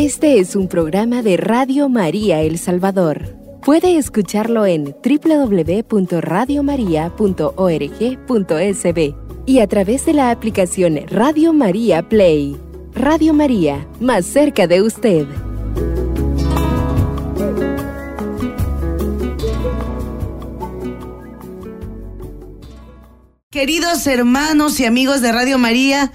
Este es un programa de Radio María El Salvador. Puede escucharlo en www.radiomaria.org.sb y a través de la aplicación Radio María Play. Radio María, más cerca de usted. Queridos hermanos y amigos de Radio María,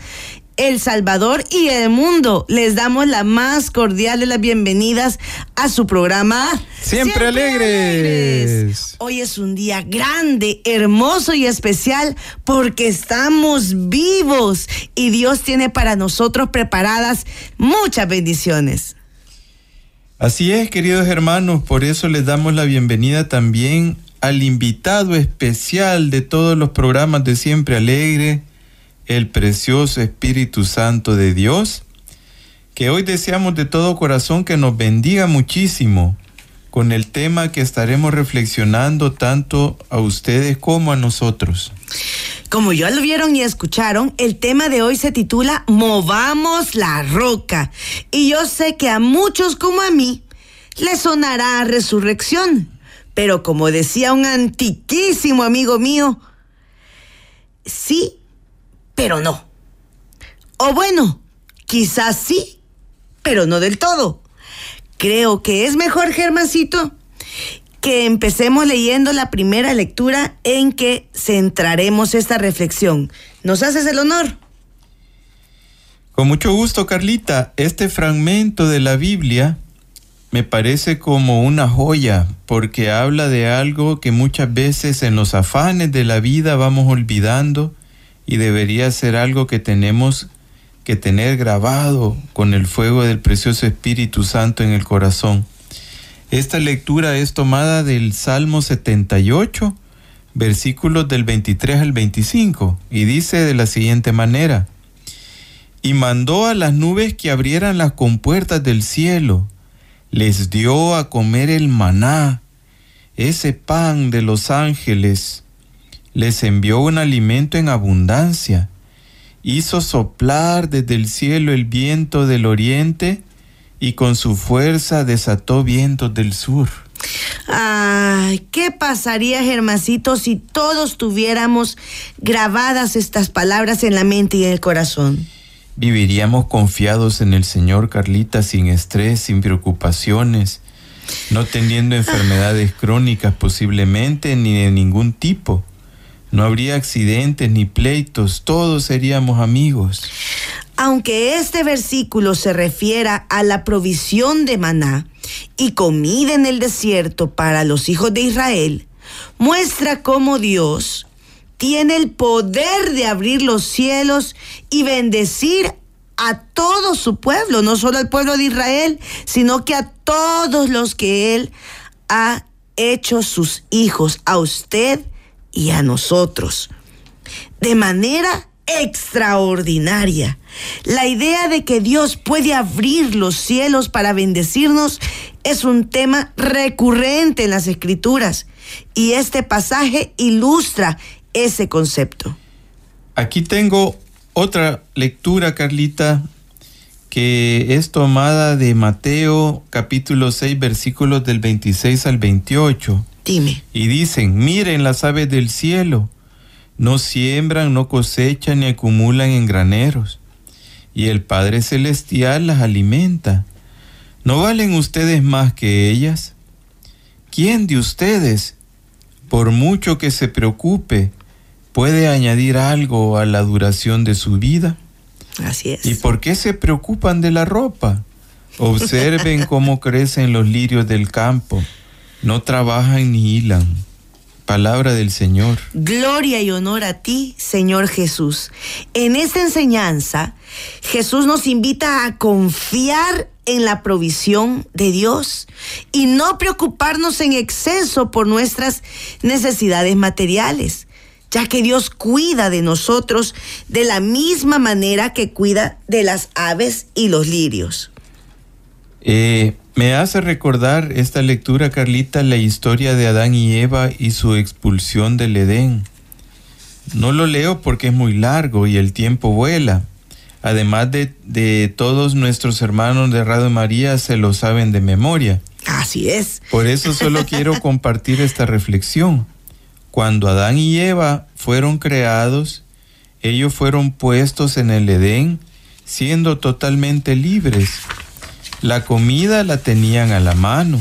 El Salvador y el mundo, les damos la más cordial de las bienvenidas a su programa Siempre, alegres. Hoy es un día grande, hermoso y especial porque estamos vivos y Dios tiene para nosotros preparadas muchas bendiciones. Así es, queridos hermanos, por eso les damos la bienvenida también al invitado especial de todos los programas de Siempre Alegre, el precioso Espíritu Santo de Dios, que hoy deseamos de todo corazón que nos bendiga muchísimo con el tema que estaremos reflexionando tanto a ustedes como a nosotros. Como ya lo vieron y escucharon, el tema de hoy se titula Movamos la roca. Y yo sé que a muchos como a mí les sonará a resurrección. Pero como decía un antiquísimo amigo mío, sí, pero no. O bueno, quizás sí, pero no del todo. Creo que es mejor, Germancito, que empecemos leyendo la primera lectura en que centraremos esta reflexión. ¿Nos haces el honor? Con mucho gusto, Carlita. Este fragmento de la Biblia me parece como una joya porque habla de algo que muchas veces en los afanes de la vida vamos olvidando y debería ser algo que tenemos que tener grabado con el fuego del precioso Espíritu Santo en el corazón. Esta lectura es tomada del Salmo 78, versículos del 23 al 25, y dice de la siguiente manera, y mandó a las nubes que abrieran las compuertas del cielo, les dio a comer el maná, ese pan de los ángeles, les envió un alimento en abundancia, hizo soplar desde el cielo el viento del oriente y con su fuerza desató vientos del sur. Ay, ¿qué pasaría, Germancito, si todos tuviéramos grabadas estas palabras en la mente y en el corazón? Viviríamos confiados en el Señor, Carlita, sin estrés, sin preocupaciones, no teniendo enfermedades crónicas posiblemente ni de ningún tipo. No habría accidentes ni pleitos, todos seríamos amigos. Aunque este versículo se refiera a la provisión de maná y comida en el desierto para los hijos de Israel, muestra cómo Dios tiene el poder de abrir los cielos y bendecir a todo su pueblo, no solo al pueblo de Israel, sino que a todos los que Él ha hecho sus hijos, a usted y a nosotros, de manera extraordinaria. La idea de que Dios puede abrir los cielos para bendecirnos es un tema recurrente en las escrituras y este pasaje ilustra ese concepto. Aquí tengo otra lectura, Carlita, que es tomada de Mateo capítulo 6 versículos del 26 al 28. Dime. Y dicen, miren las aves del cielo, no siembran, no cosechan ni acumulan en graneros, y el Padre Celestial las alimenta. ¿No valen ustedes más que ellas? ¿Quién de ustedes, por mucho que se preocupe, puede añadir algo a la duración de su vida? Así es. ¿Y por qué se preocupan de la ropa? Observen cómo crecen los lirios del campo. No trabajan ni hilan. Palabra del Señor. Gloria y honor a ti, Señor Jesús. En esta enseñanza, Jesús nos invita a confiar en la provisión de Dios y no preocuparnos en exceso por nuestras necesidades materiales, ya que Dios cuida de nosotros de la misma manera que cuida de las aves y los lirios. Eh, me hace recordar esta lectura, Carlita, la historia de Adán y Eva y su expulsión del Edén. No lo leo porque es muy largo y el tiempo vuela. además de, de todos nuestros hermanos de Radio María, se lo saben de memoria. Así es. Por eso solo quiero compartir esta reflexión. Cuando Adán y Eva fueron creados, ellos fueron puestos en el Edén siendo totalmente libres. La comida la tenían a la mano.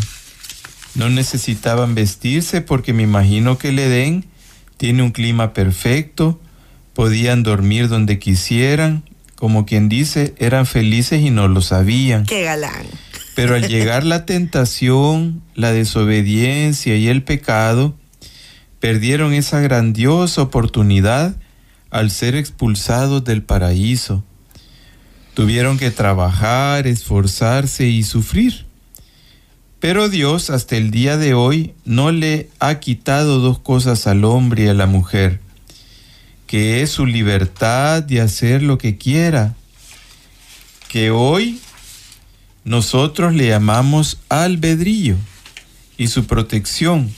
No necesitaban vestirse porque me imagino que el Edén tiene un clima perfecto, podían dormir donde quisieran, como quien dice, eran felices y no lo sabían. Qué galán. Pero al llegar la tentación, la desobediencia y el pecado, perdieron esa grandiosa oportunidad al ser expulsados del paraíso. Tuvieron que trabajar, esforzarse y sufrir. Pero Dios hasta el día de hoy no le ha quitado dos cosas al hombre y a la mujer, que es su libertad de hacer lo que quiera, que hoy nosotros le llamamos albedrío y su protección,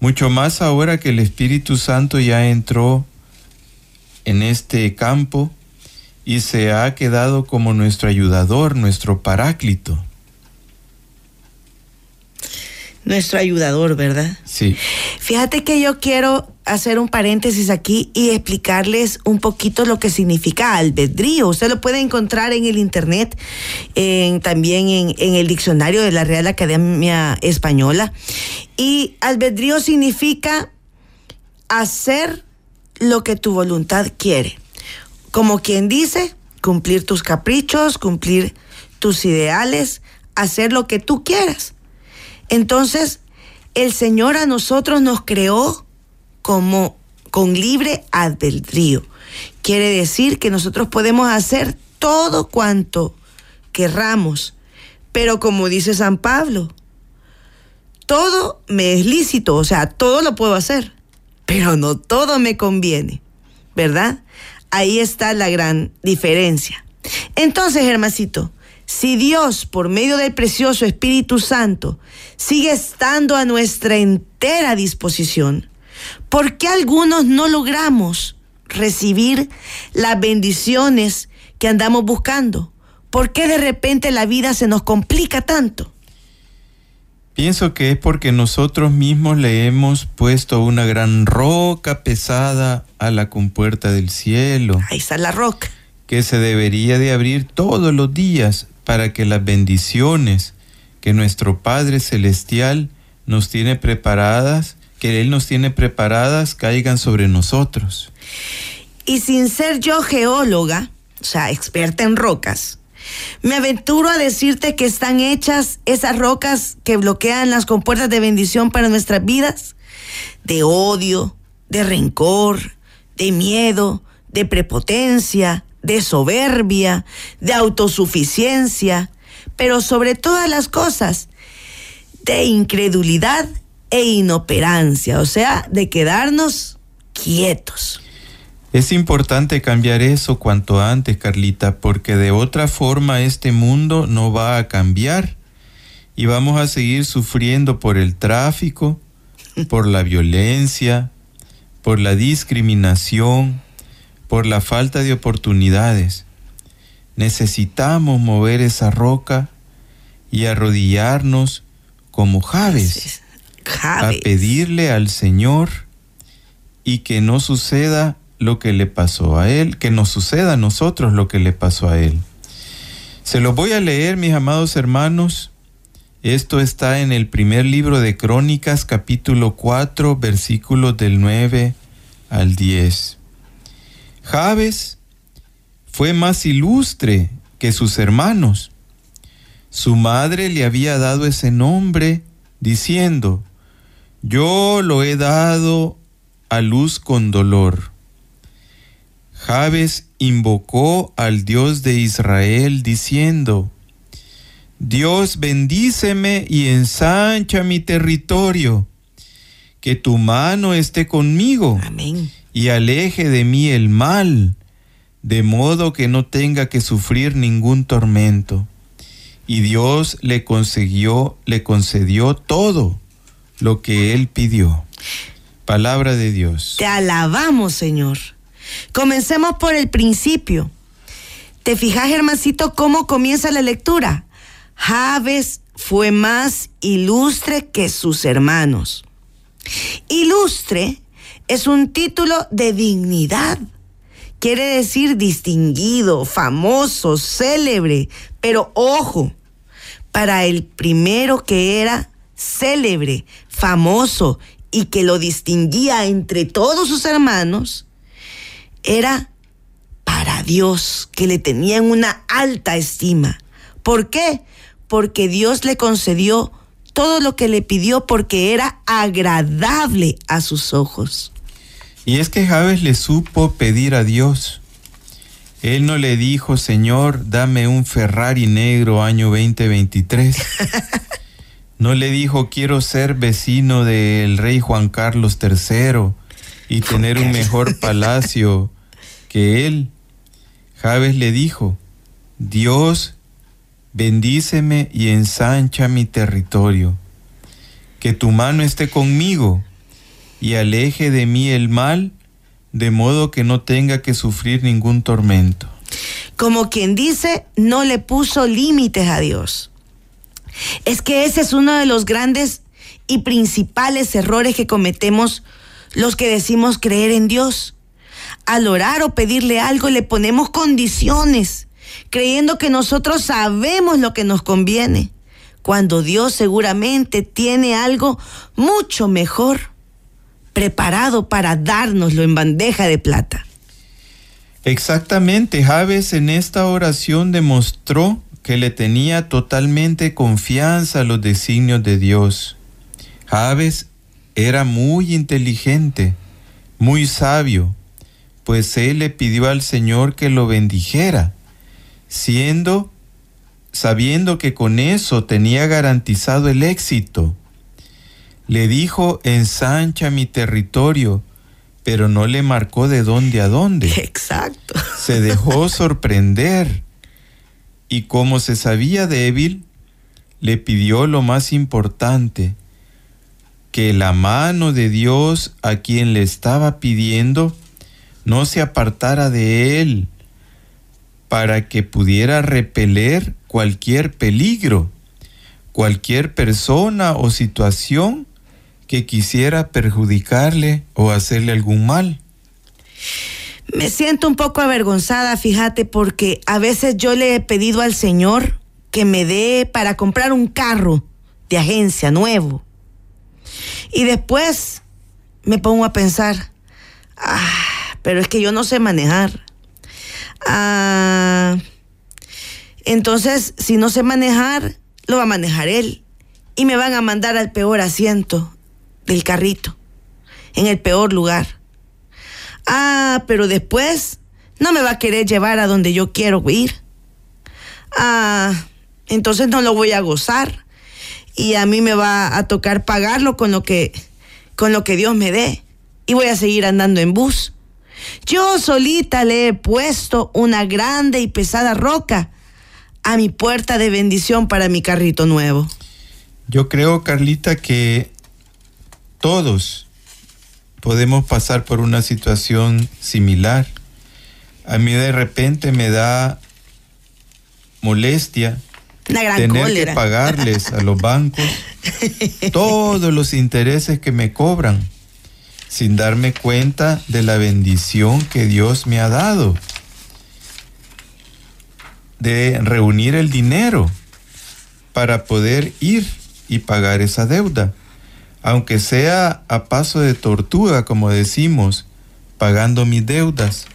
mucho más ahora que el Espíritu Santo ya entró en este campo y se ha quedado como nuestro ayudador, nuestro paráclito. Nuestro ayudador, ¿verdad? Sí. Fíjate que yo quiero hacer un paréntesis aquí y explicarles un poquito lo que significa albedrío. Usted lo puede encontrar en el internet, en, también en, en el diccionario de la Real Academia Española. Y albedrío significa hacer lo que tu voluntad quiere. Como quien dice, cumplir tus caprichos, cumplir tus ideales, hacer lo que tú quieras. Entonces, el Señor a nosotros nos creó como con libre albedrío. Quiere decir que nosotros podemos hacer todo cuanto querramos. Pero como dice San Pablo, todo me es lícito, o sea, todo lo puedo hacer, pero no todo me conviene, ¿verdad? Ahí está la gran diferencia. Entonces, hermancito, si Dios, por medio del precioso Espíritu Santo, sigue estando a nuestra entera disposición, ¿por qué algunos no logramos recibir las bendiciones que andamos buscando? ¿Por qué de repente la vida se nos complica tanto? Pienso que es porque nosotros mismos le hemos puesto una gran roca pesada a la compuerta del cielo. Ahí está la roca. Que se debería de abrir todos los días para que las bendiciones que nuestro Padre Celestial nos tiene preparadas, que Él nos tiene preparadas, caigan sobre nosotros. Y sin ser yo geóloga, o sea, experta en rocas, me aventuro a decirte que están hechas esas rocas que bloquean las compuertas de bendición para nuestras vidas, de odio, de rencor, de miedo, de prepotencia, de soberbia, de autosuficiencia, pero sobre todas las cosas, de incredulidad e inoperancia, o sea, de quedarnos quietos. Es importante cambiar eso cuanto antes, Carlita, porque de otra forma este mundo no va a cambiar y vamos a seguir sufriendo por el tráfico, por la violencia, por la discriminación, por la falta de oportunidades. Necesitamos mover esa roca y arrodillarnos como Javes, a pedirle al Señor y que no suceda lo que le pasó a él, que nos suceda a nosotros lo que le pasó a él. Se lo voy a leer, mis amados hermanos. Esto está en el primer libro de Crónicas, capítulo 4, versículos del 9 al 10. Javes fue más ilustre que sus hermanos. Su madre le había dado ese nombre diciendo, yo lo he dado a luz con dolor. Javes invocó al Dios de Israel diciendo, Dios bendíceme y ensancha mi territorio, que tu mano esté conmigo. Amén y aleje de mí el mal, de modo que no tenga que sufrir ningún tormento. Y Dios le consiguió, le concedió todo lo que él pidió. Palabra de Dios. Te alabamos, Señor. Comencemos por el principio. ¿Te fijas, hermancito, cómo comienza la lectura? Javes fue más ilustre que sus hermanos. Ilustre es un título de dignidad. Quiere decir distinguido, famoso, célebre. Pero ojo, para el primero que era célebre, famoso y que lo distinguía entre todos sus hermanos, era para Dios, que le tenían una alta estima. ¿Por qué? Porque Dios le concedió todo lo que le pidió porque era agradable a sus ojos. Y es que Javes le supo pedir a Dios. Él no le dijo, Señor, dame un Ferrari negro año 2023. No le dijo, quiero ser vecino del rey Juan Carlos III y tener un mejor palacio que él. Javes le dijo, Dios, bendíceme y ensancha mi territorio, que tu mano esté conmigo y aleje de mí el mal, de modo que no tenga que sufrir ningún tormento. Como quien dice, no le puso límites a Dios. Es que ese es uno de los grandes y principales errores que cometemos los que decimos creer en Dios. Al orar o pedirle algo le ponemos condiciones, creyendo que nosotros sabemos lo que nos conviene, cuando Dios seguramente tiene algo mucho mejor preparado para dárnoslo en bandeja de plata. Exactamente, Javes en esta oración demostró que le tenía totalmente confianza a los designios de Dios. Javes era muy inteligente, muy sabio, pues él le pidió al Señor que lo bendijera, siendo sabiendo que con eso tenía garantizado el éxito. Le dijo, ensancha mi territorio, pero no le marcó de dónde a dónde. Exacto. Se dejó sorprender y como se sabía débil, le pidió lo más importante, que la mano de Dios a quien le estaba pidiendo no se apartara de él, para que pudiera repeler cualquier peligro, cualquier persona o situación que quisiera perjudicarle o hacerle algún mal. Me siento un poco avergonzada, fíjate, porque a veces yo le he pedido al Señor que me dé para comprar un carro de agencia nuevo. Y después me pongo a pensar, ah, pero es que yo no sé manejar. Ah, entonces, si no sé manejar, lo va a manejar él. Y me van a mandar al peor asiento del carrito, en el peor lugar. Ah, pero después no me va a querer llevar a donde yo quiero ir. Ah, entonces no lo voy a gozar y a mí me va a tocar pagarlo con lo que con lo que Dios me dé y voy a seguir andando en bus. Yo solita le he puesto una grande y pesada roca a mi puerta de bendición para mi carrito nuevo. Yo creo, Carlita, que todos podemos pasar por una situación similar. A mí de repente me da molestia tener que pagarles a los bancos todos los intereses que me cobran sin darme cuenta de la bendición que Dios me ha dado de reunir el dinero para poder ir y pagar esa deuda aunque sea a paso de tortuga, como decimos, pagando mis deudas.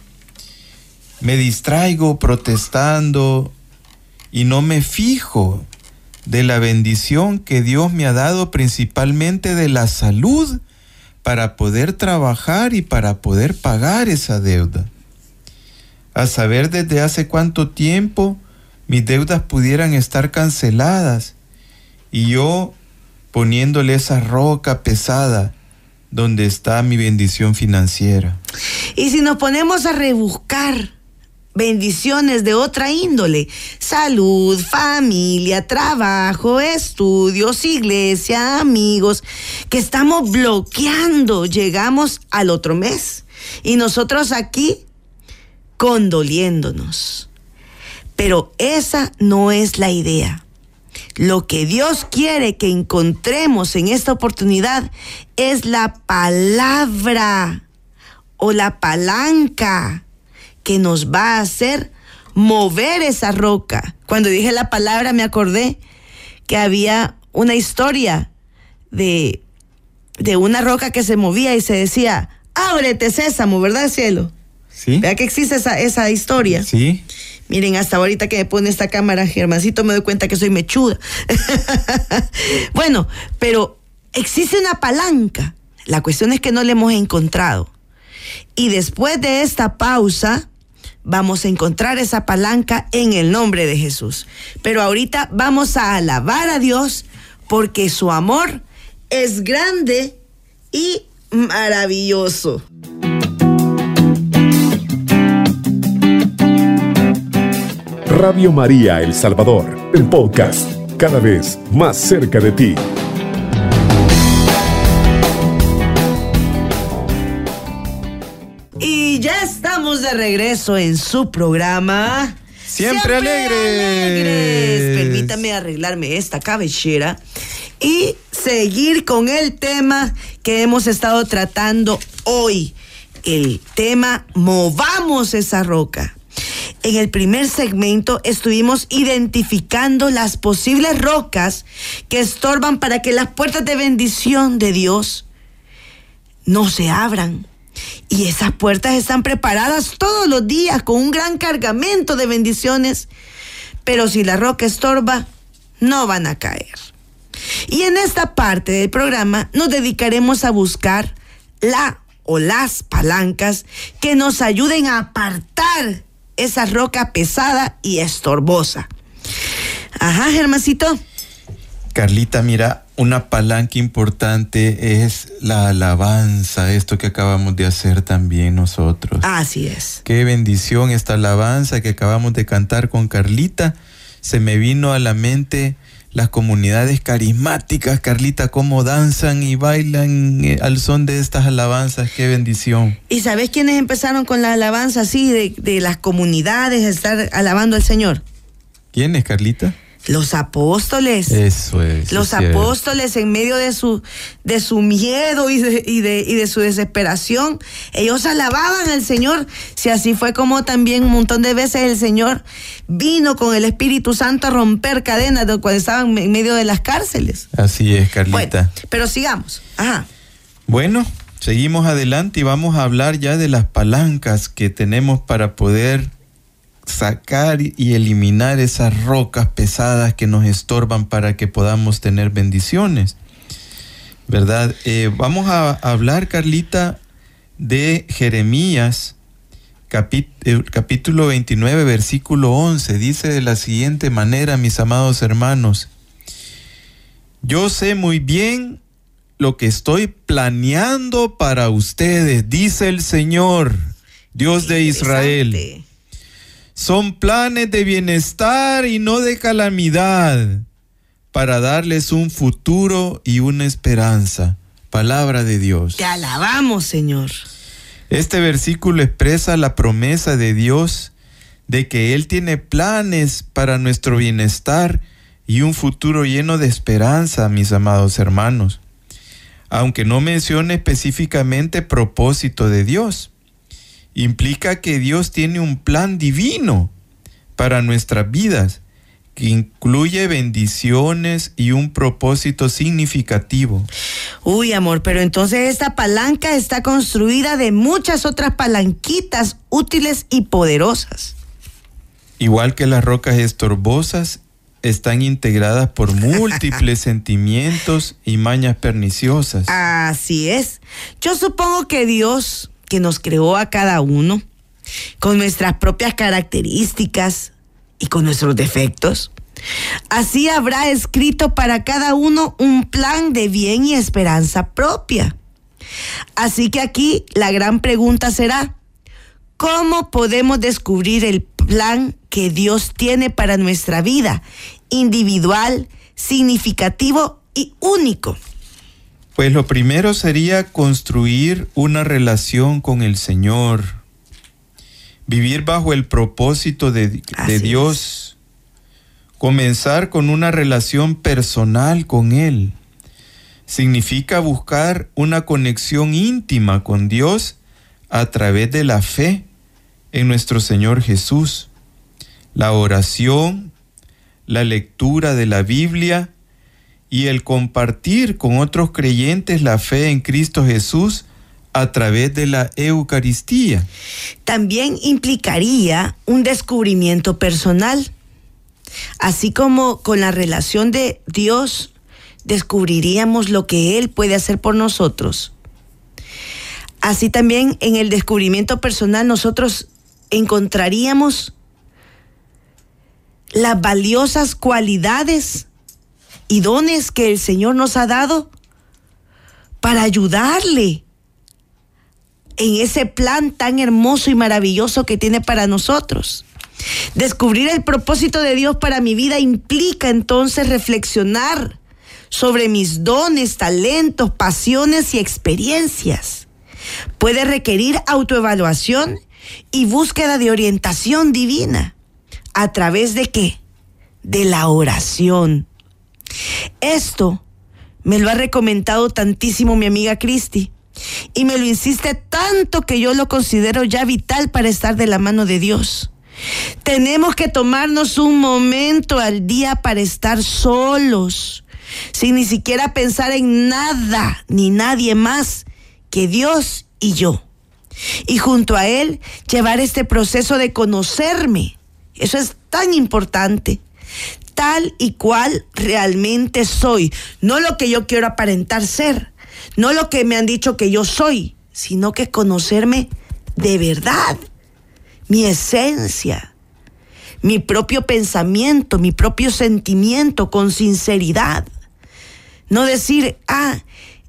Me distraigo protestando y no me fijo de la bendición que Dios me ha dado principalmente de la salud para poder trabajar y para poder pagar esa deuda. A saber desde hace cuánto tiempo mis deudas pudieran estar canceladas y yo poniéndole esa roca pesada donde está mi bendición financiera. Y si nos ponemos a rebuscar bendiciones de otra índole, salud, familia, trabajo, estudios, iglesia, amigos, que estamos bloqueando, llegamos al otro mes. Y nosotros aquí condoliéndonos. Pero esa no es la idea. Lo que Dios quiere que encontremos en esta oportunidad es la palabra o la palanca que nos va a hacer mover esa roca. Cuando dije la palabra me acordé que había una historia de, de una roca que se movía y se decía, ábrete sésamo, ¿verdad, cielo? Sí. Vea que existe esa, esa historia. Sí. Miren, hasta ahorita que me pone esta cámara, Germancito, me doy cuenta que soy mechuda. bueno, pero existe una palanca. La cuestión es que no la hemos encontrado. Y después de esta pausa, vamos a encontrar esa palanca en el nombre de Jesús. Pero ahorita vamos a alabar a Dios porque su amor es grande y maravilloso. Radio María El Salvador, el podcast, cada vez más cerca de ti. Regreso en su programa. Siempre alegres. Permítame arreglarme esta cabellera y seguir con el tema que hemos estado tratando hoy. El tema Movamos esa roca. En el primer segmento estuvimos identificando las posibles rocas que estorban para que las puertas de bendición de Dios no se abran. Y esas puertas están preparadas todos los días con un gran cargamento de bendiciones. Pero si la roca estorba, no van a caer. Y en esta parte del programa nos dedicaremos a buscar la o las palancas que nos ayuden a apartar esa roca pesada y estorbosa. Ajá, Germancito. Carlita, mira, una palanca importante es la alabanza, esto que acabamos de hacer también nosotros. Así es. Qué bendición esta alabanza que acabamos de cantar con Carlita. Se me vino a la mente las comunidades carismáticas, Carlita, cómo danzan y bailan eh, al son de estas alabanzas. Qué bendición. ¿Y sabes quiénes empezaron con la alabanza así de, de las comunidades, estar alabando al Señor? ¿Quiénes, Carlita? Los apóstoles. Eso es. Los cierto. apóstoles en medio de su, de su miedo y de, y, de, y de su desesperación, ellos alababan al Señor. Si así fue como también un montón de veces el Señor vino con el Espíritu Santo a romper cadenas de cuando estaban en medio de las cárceles. Así es, Carlita. Bueno, pero sigamos. Ajá. Bueno, seguimos adelante y vamos a hablar ya de las palancas que tenemos para poder sacar y eliminar esas rocas pesadas que nos estorban para que podamos tener bendiciones. ¿Verdad? Eh, vamos a hablar, Carlita, de Jeremías, eh, capítulo 29, versículo 11. Dice de la siguiente manera, mis amados hermanos, yo sé muy bien lo que estoy planeando para ustedes, dice el Señor, Dios de Israel. Son planes de bienestar y no de calamidad, para darles un futuro y una esperanza. Palabra de Dios. Te alabamos, Señor. Este versículo expresa la promesa de Dios de que Él tiene planes para nuestro bienestar y un futuro lleno de esperanza, mis amados hermanos. Aunque no mencione específicamente propósito de Dios, implica que Dios tiene un plan divino para nuestras vidas que incluye bendiciones y un propósito significativo. Uy, amor, pero entonces esta palanca está construida de muchas otras palanquitas útiles y poderosas. Igual que las rocas estorbosas, están integradas por múltiples sentimientos y mañas perniciosas. Así es. Yo supongo que Dios, que nos creó a cada uno, con nuestras propias características y con nuestros defectos, así habrá escrito para cada uno un plan de bien y esperanza propia. Así que aquí la gran pregunta será, ¿cómo podemos descubrir el plan que Dios tiene para nuestra vida, individual, significativo y único? Pues lo primero sería construir una relación con el Señor. vivir bajo el propósito de, de Así es. Dios, comenzar con una relación personal con Él. Significa buscar una conexión íntima con Dios a través de la fe en nuestro Señor Jesús, la oración, la lectura de la Biblia y el compartir con otros creyentes la fe en Cristo Jesús a través de la Eucaristía. También implicaría un descubrimiento personal. Así como con la relación de Dios descubriríamos lo que Él puede hacer por nosotros. Así también en el descubrimiento personal nosotros encontraríamos las valiosas cualidades y dones que el Señor nos ha dado para ayudarle en ese plan tan hermoso y maravilloso que tiene para nosotros. Descubrir el propósito de Dios para mi vida implica entonces reflexionar sobre mis dones, talentos, pasiones y experiencias. Puede requerir autoevaluación y búsqueda de orientación divina. ¿A través de qué? De la oración. Esto me lo ha recomendado tantísimo mi amiga Cristi y me lo insiste tanto que yo lo considero ya vital para estar de la mano de Dios. Tenemos que tomarnos un momento al día para estar solos, sin ni siquiera pensar en nada ni nadie más que Dios y yo. Y junto a Él llevar este proceso de conocerme. Eso es tan importante. Tal y cual realmente soy. No lo que yo quiero aparentar ser. No lo que me han dicho que yo soy. Sino que conocerme de verdad. Mi esencia. Mi propio pensamiento. Mi propio sentimiento con sinceridad. No decir, ah,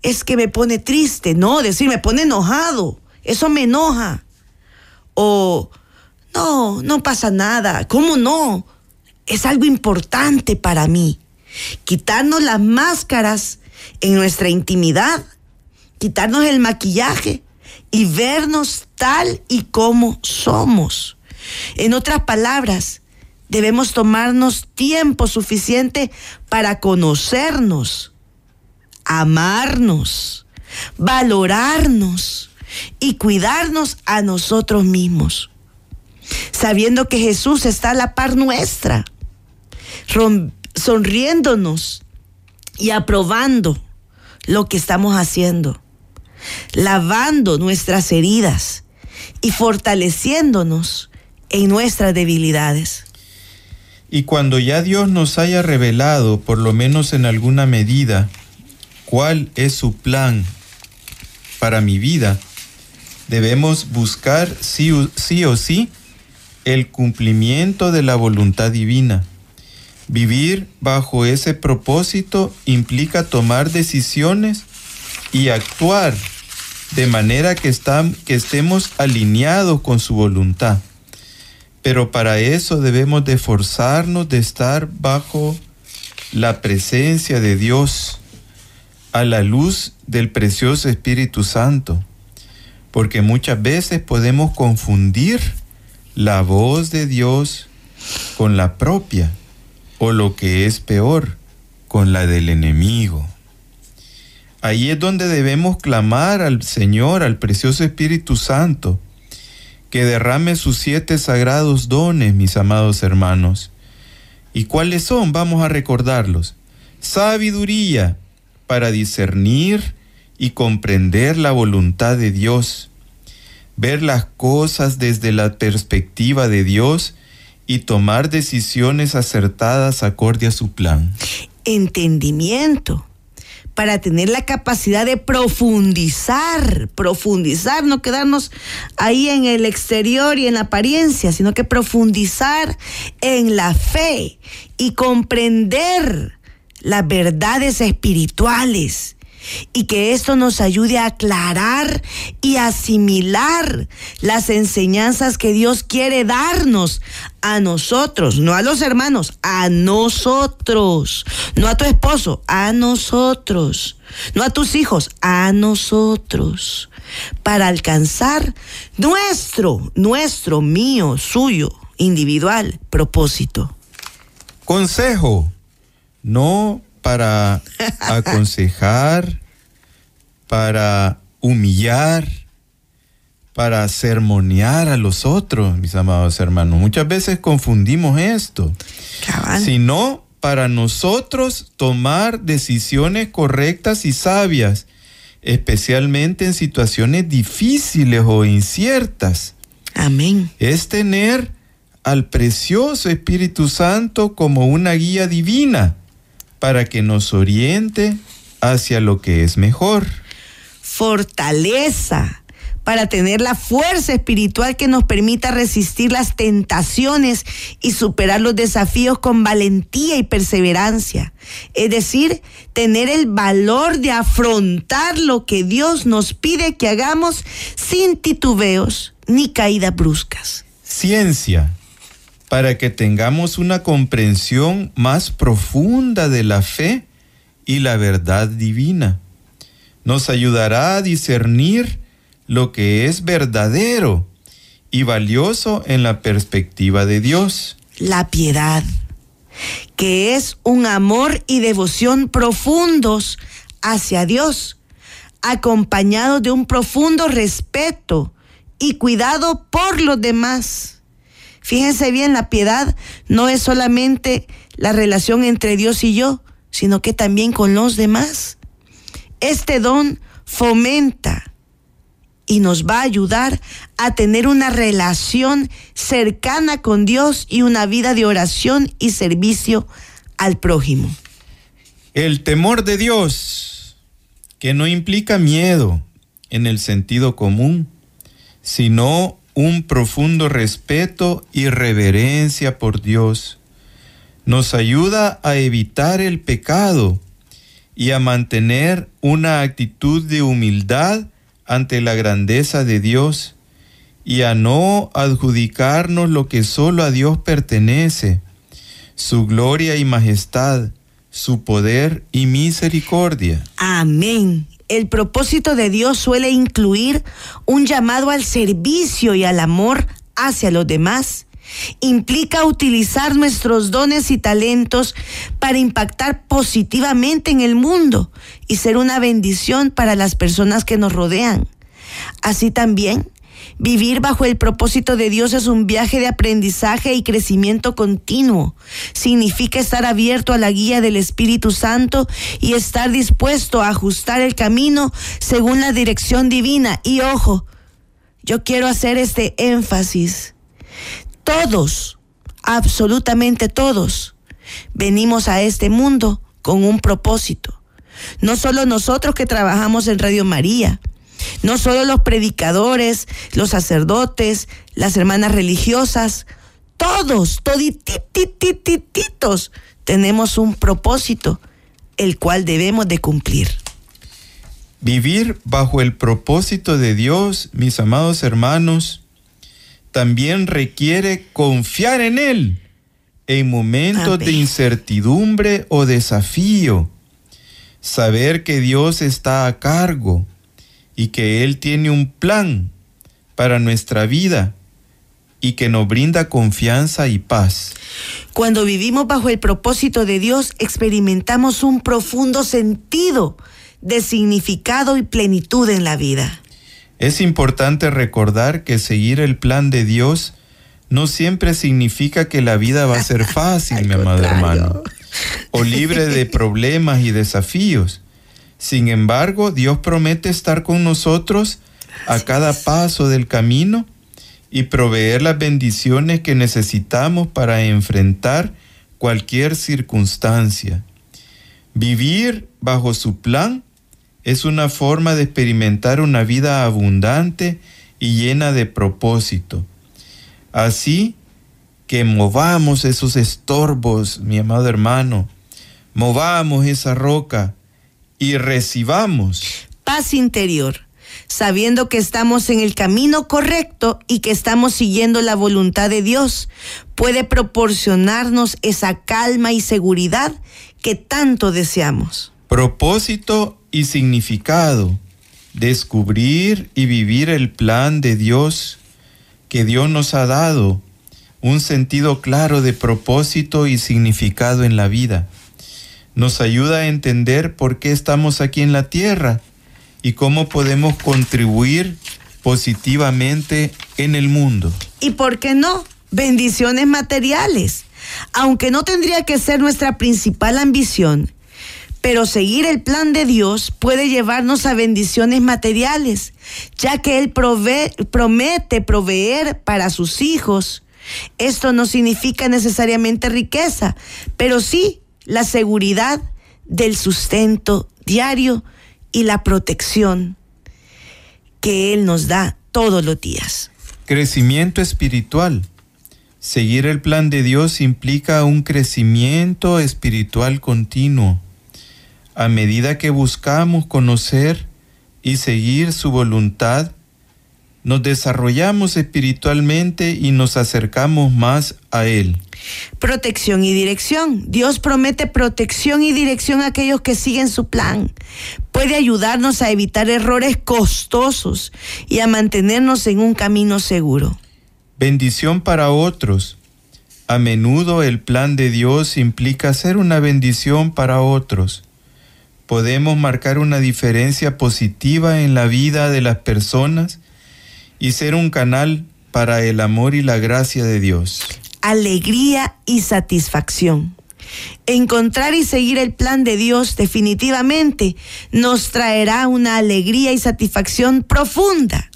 es que me pone triste. No, decir, me pone enojado. Eso me enoja. O, no, no pasa nada. ¿Cómo no? Es algo importante para mí. Quitarnos las máscaras en nuestra intimidad, quitarnos el maquillaje y vernos tal y como somos. En otras palabras, debemos tomarnos tiempo suficiente para conocernos, amarnos, valorarnos y cuidarnos a nosotros mismos, sabiendo que Jesús está a la par nuestra, sonriéndonos y aprobando lo que estamos haciendo, lavando nuestras heridas y fortaleciéndonos en nuestras debilidades. Y cuando ya Dios nos haya revelado, por lo menos en alguna medida, cuál es su plan para mi vida, debemos buscar sí o, sí el cumplimiento de la voluntad divina. Vivir bajo ese propósito implica tomar decisiones y actuar de manera que, que estemos alineados con su voluntad. Pero para eso debemos de forzarnos de estar bajo la presencia de Dios a la luz del precioso Espíritu Santo porque muchas veces podemos confundir la voz de Dios con la propia, o lo que es peor, con la del enemigo. Ahí es donde debemos clamar al Señor, al precioso Espíritu Santo, que derrame sus siete sagrados dones, mis amados hermanos. ¿Y cuáles son? Vamos a recordarlos. Sabiduría para discernir y comprender la voluntad de Dios, ver las cosas desde la perspectiva de Dios y tomar decisiones acertadas acorde a su plan. Entendimiento para tener la capacidad de profundizar, profundizar, no quedarnos ahí en el exterior y en apariencia, sino que profundizar en la fe y comprender las verdades espirituales y que esto nos ayude a aclarar y asimilar las enseñanzas que Dios quiere darnos a nosotros, no a los hermanos, a nosotros, no a tu esposo, a nosotros, no a tus hijos, a nosotros, para alcanzar nuestro, nuestro, mío, suyo, individual propósito. Consejo, no para aconsejar, para humillar, para sermonear a los otros, mis amados hermanos. Muchas veces confundimos esto, Cabal. sino para nosotros tomar decisiones correctas y sabias, especialmente en situaciones difíciles o inciertas. Amén. Es tener al precioso Espíritu Santo como una guía divina para que nos oriente hacia lo que es mejor. Fortaleza para tener la fuerza espiritual que nos permita resistir las tentaciones y superar los desafíos con valentía y perseverancia. Es decir, tener el valor de afrontar lo que Dios nos pide que hagamos sin titubeos ni caídas bruscas. Ciencia, para que tengamos una comprensión más profunda de la fe y la verdad divina. Nos ayudará a discernir lo que es verdadero y valioso en la perspectiva de Dios. La piedad, que es un amor y devoción profundos hacia Dios, acompañados de un profundo respeto y cuidado por los demás. Fíjense bien, la piedad no es solamente la relación entre Dios y yo, sino que también con los demás. Este don fomenta y nos va a ayudar a tener una relación cercana con Dios y una vida de oración y servicio al prójimo. El temor de Dios, que no implica miedo en el sentido común, sino un profundo respeto y reverencia por Dios, nos ayuda a evitar el pecado y a mantener una actitud de humildad ante la grandeza de Dios y a no adjudicarnos lo que solo a Dios pertenece, su gloria y majestad, su poder y misericordia. Amén. El propósito de Dios suele incluir un llamado al servicio y al amor hacia los demás. Implica utilizar nuestros dones y talentos para impactar positivamente en el mundo y ser una bendición para las personas que nos rodean. Así también, Vivir bajo el propósito de Dios es un viaje de aprendizaje y crecimiento continuo. Significa estar abierto a la guía del Espíritu Santo y estar dispuesto a ajustar el camino según la dirección divina. Y ojo, yo quiero hacer este énfasis. Todos, absolutamente todos, venimos a este mundo con un propósito. No solo nosotros que trabajamos en Radio María, no solo los predicadores, los sacerdotes, las hermanas religiosas, todos, toditititititos, tenemos un propósito, el cual debemos de cumplir. Vivir bajo el propósito de Dios, mis amados hermanos, también requiere confiar en Él en momentos Amén. de incertidumbre o desafío. Saber que Dios está a cargo y que Él tiene un plan para nuestra vida y que nos brinda confianza y paz. Cuando vivimos bajo el propósito de Dios, experimentamos un profundo sentido de significado y plenitud en la vida. Es importante recordar que seguir el plan de Dios no siempre significa que la vida va a ser fácil, mi amado hermano, o libre de problemas y desafíos. Sin embargo, Dios promete estar con nosotros a cada paso del camino y proveer las bendiciones que necesitamos para enfrentar cualquier circunstancia. Vivir bajo su plan es una forma de experimentar una vida abundante y llena de propósito. Así que movamos esos estorbos, mi amado hermano, movamos esa roca y recibamos paz interior, sabiendo que estamos en el camino correcto y que estamos siguiendo la voluntad de Dios, puede proporcionarnos esa calma y seguridad que tanto deseamos. propósito y significado, descubrir y vivir el plan de Dios que Dios nos ha dado, un sentido claro de propósito y significado en la vida. Nos ayuda a entender por qué estamos aquí en la tierra y cómo podemos contribuir positivamente en el mundo. ¿Y por qué no? Bendiciones materiales. Aunque no tendría que ser nuestra principal ambición, pero seguir el plan de Dios puede llevarnos a bendiciones materiales, ya que Él promete proveer para sus hijos. Esto no significa necesariamente riqueza, pero sí la seguridad del sustento diario y la protección que Él nos da todos los días. Crecimiento espiritual. Seguir el plan de Dios implica un crecimiento espiritual continuo. A medida que buscamos conocer y seguir su voluntad, nos desarrollamos espiritualmente y nos acercamos más a Él. Protección y dirección. Dios promete protección y dirección a aquellos que siguen su plan. Puede ayudarnos a evitar errores costosos y a mantenernos en un camino seguro. Bendición para otros. A menudo el plan de Dios implica ser una bendición para otros. Podemos marcar una diferencia positiva en la vida de las personas y ser un canal para el amor y la gracia de Dios. Alegría y satisfacción. Encontrar y seguir el plan de Dios definitivamente nos traerá una alegría y satisfacción profunda.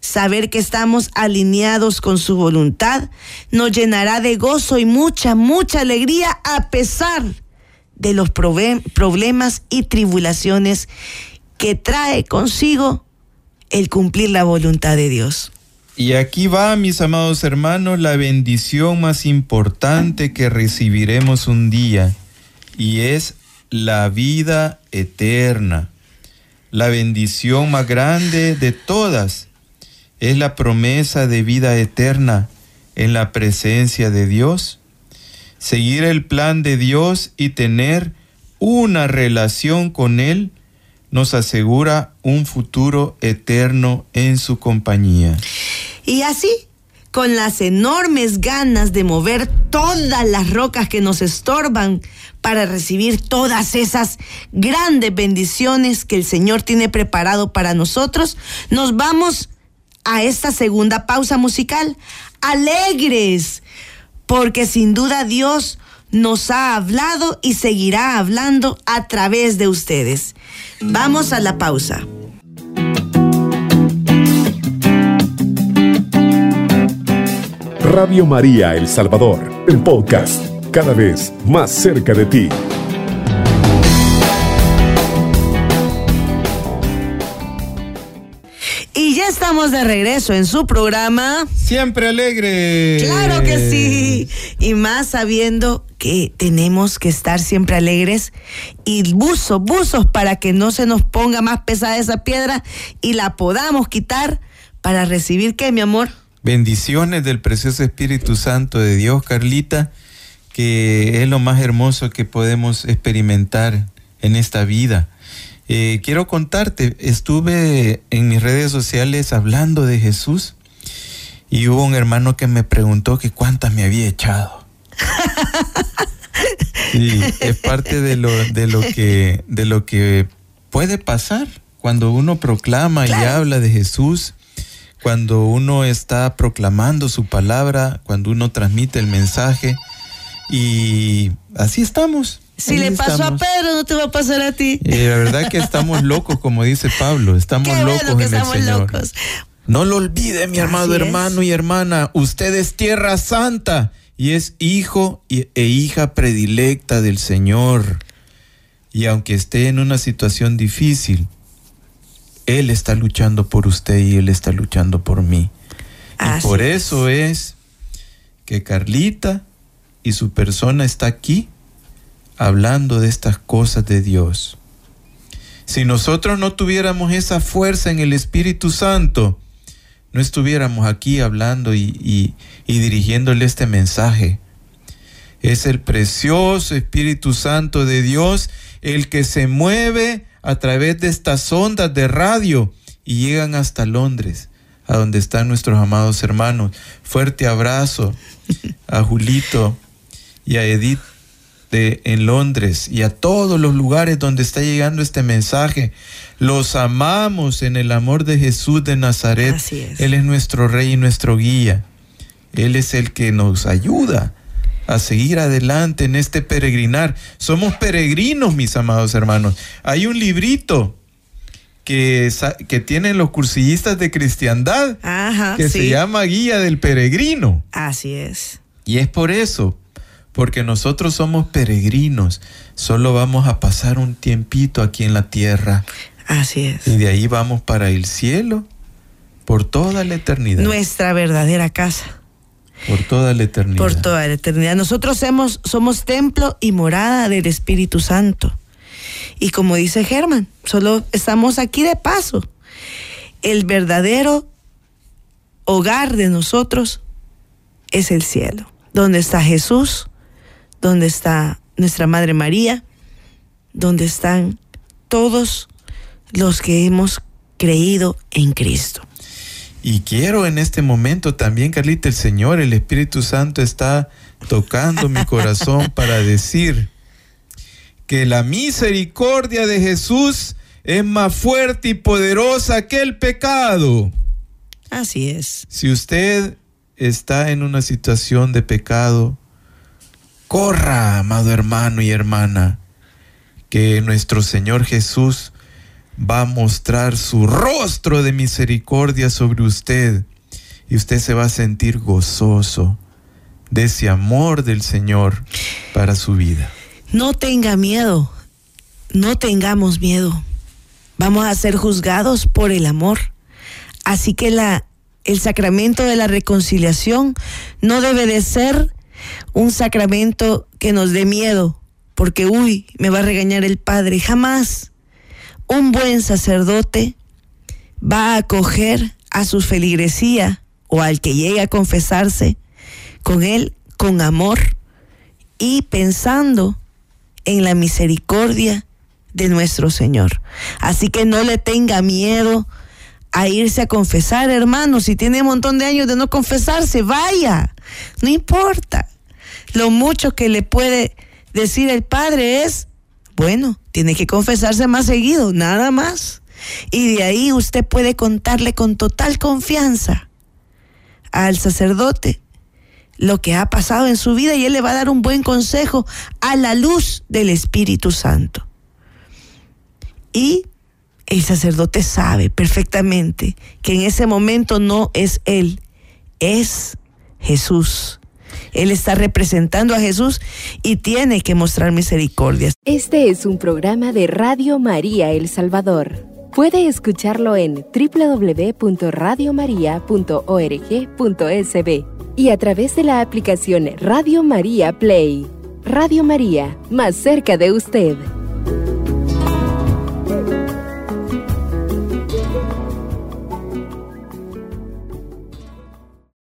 Saber que estamos alineados con su voluntad nos llenará de gozo y mucha, mucha alegría a pesar de los problemas y tribulaciones que trae consigo el cumplir la voluntad de Dios. Y aquí va, mis amados hermanos, la bendición más importante que recibiremos un día, y es la vida eterna. La bendición más grande de todas es la promesa de vida eterna en la presencia de Dios. Seguir el plan de Dios y tener una relación con Él nos asegura un futuro eterno en su compañía. Y así, con las enormes ganas de mover todas las rocas que nos estorban para recibir todas esas grandes bendiciones que el Señor tiene preparado para nosotros, nos vamos a esta segunda pausa musical, alegres, porque sin duda Dios nos ha hablado y seguirá hablando a través de ustedes. Vamos a la pausa. Radio María El Salvador, el podcast, cada vez más cerca de ti. Estamos de regreso en su programa. Siempre alegre. Claro que sí. Y más sabiendo que tenemos que estar siempre alegres y buzos, buzos para que no se nos ponga más pesada esa piedra y la podamos quitar para recibir qué, mi amor. Bendiciones del precioso Espíritu Santo de Dios, Carlita, que es lo más hermoso que podemos experimentar en esta vida. Eh, quiero contarte, estuve en mis redes sociales hablando de Jesús y hubo un hermano que me preguntó que cuántas me había echado. Sí, es parte de lo, de lo que de lo que puede pasar cuando uno proclama y habla de Jesús, cuando uno está proclamando su palabra, cuando uno transmite el mensaje y así estamos. Si Ahí le pasó estamos. a Pedro, no te va a pasar a ti. Y la verdad que estamos locos, como dice Pablo, estamos Qué locos bueno que en el Señor. locos. No lo olvide, mi amado es. hermano y hermana, usted es tierra santa y es hijo y- e hija predilecta del Señor. Y aunque esté en una situación difícil, Él está luchando por usted y Él está luchando por mí. Así y por es. eso es que Carlita y su persona está aquí hablando de estas cosas de Dios. Si nosotros no tuviéramos esa fuerza en el Espíritu Santo, no estuviéramos aquí hablando y, dirigiéndole este mensaje. Es el precioso Espíritu Santo de Dios el que se mueve a través de estas ondas de radio y llegan hasta Londres, a donde están nuestros amados hermanos. Fuerte abrazo a Julito y a Edith en Londres y a todos los lugares donde está llegando este mensaje. Los amamos en el amor de Jesús de Nazaret. Él es nuestro rey y nuestro guía. Él es el que nos ayuda a seguir adelante en este peregrinar. Somos peregrinos, mis amados hermanos. Hay un librito que, que tienen los cursillistas de cristiandad que se llama Guía del Peregrino. Así es. Y es por eso, porque nosotros somos peregrinos, solo vamos a pasar un tiempito aquí en la tierra. Así es. Y de ahí vamos para el cielo por toda la eternidad. Nuestra verdadera casa. Por toda la eternidad. Por toda la eternidad. Nosotros somos, somos templo y morada del Espíritu Santo. Y como dice Germán, solo estamos aquí de paso. El verdadero hogar de nosotros es el cielo, donde está Jesús, donde está nuestra Madre María, donde están todos los que hemos creído en Cristo. Y quiero en este momento también, Carlita, el Señor, el Espíritu Santo está tocando mi corazón para decir que la misericordia de Jesús es más fuerte y poderosa que el pecado. Así es. Si usted está en una situación de pecado, corra, amado hermano y hermana, que nuestro Señor Jesús va a mostrar su rostro de misericordia sobre usted y usted se va a sentir gozoso de ese amor del Señor para su vida. No tenga miedo, no tengamos miedo. Vamos a ser juzgados por el amor. Así que el sacramento de la reconciliación no debe de ser un sacramento que nos dé miedo, porque, uy, me va a regañar el Padre. Jamás un buen sacerdote va a acoger a su feligresía o al que llegue a confesarse con él con amor y pensando en la misericordia de nuestro Señor. Así que no le tenga miedo a irse a confesar, hermano. Si tiene un montón de años de no confesarse, vaya. No importa. Lo mucho que le puede decir el Padre es, bueno, tiene que confesarse más seguido, nada más. Y de ahí usted puede contarle con total confianza al sacerdote lo que ha pasado en su vida y él le va a dar un buen consejo a la luz del Espíritu Santo. Y el sacerdote sabe perfectamente que en ese momento no es él, es Jesús. Él está representando a Jesús y tiene que mostrar misericordia. Este es un programa de Radio María El Salvador. Puede escucharlo en www.radiomaria.org.sb y a través de la aplicación Radio María Play. Radio María, más cerca de usted.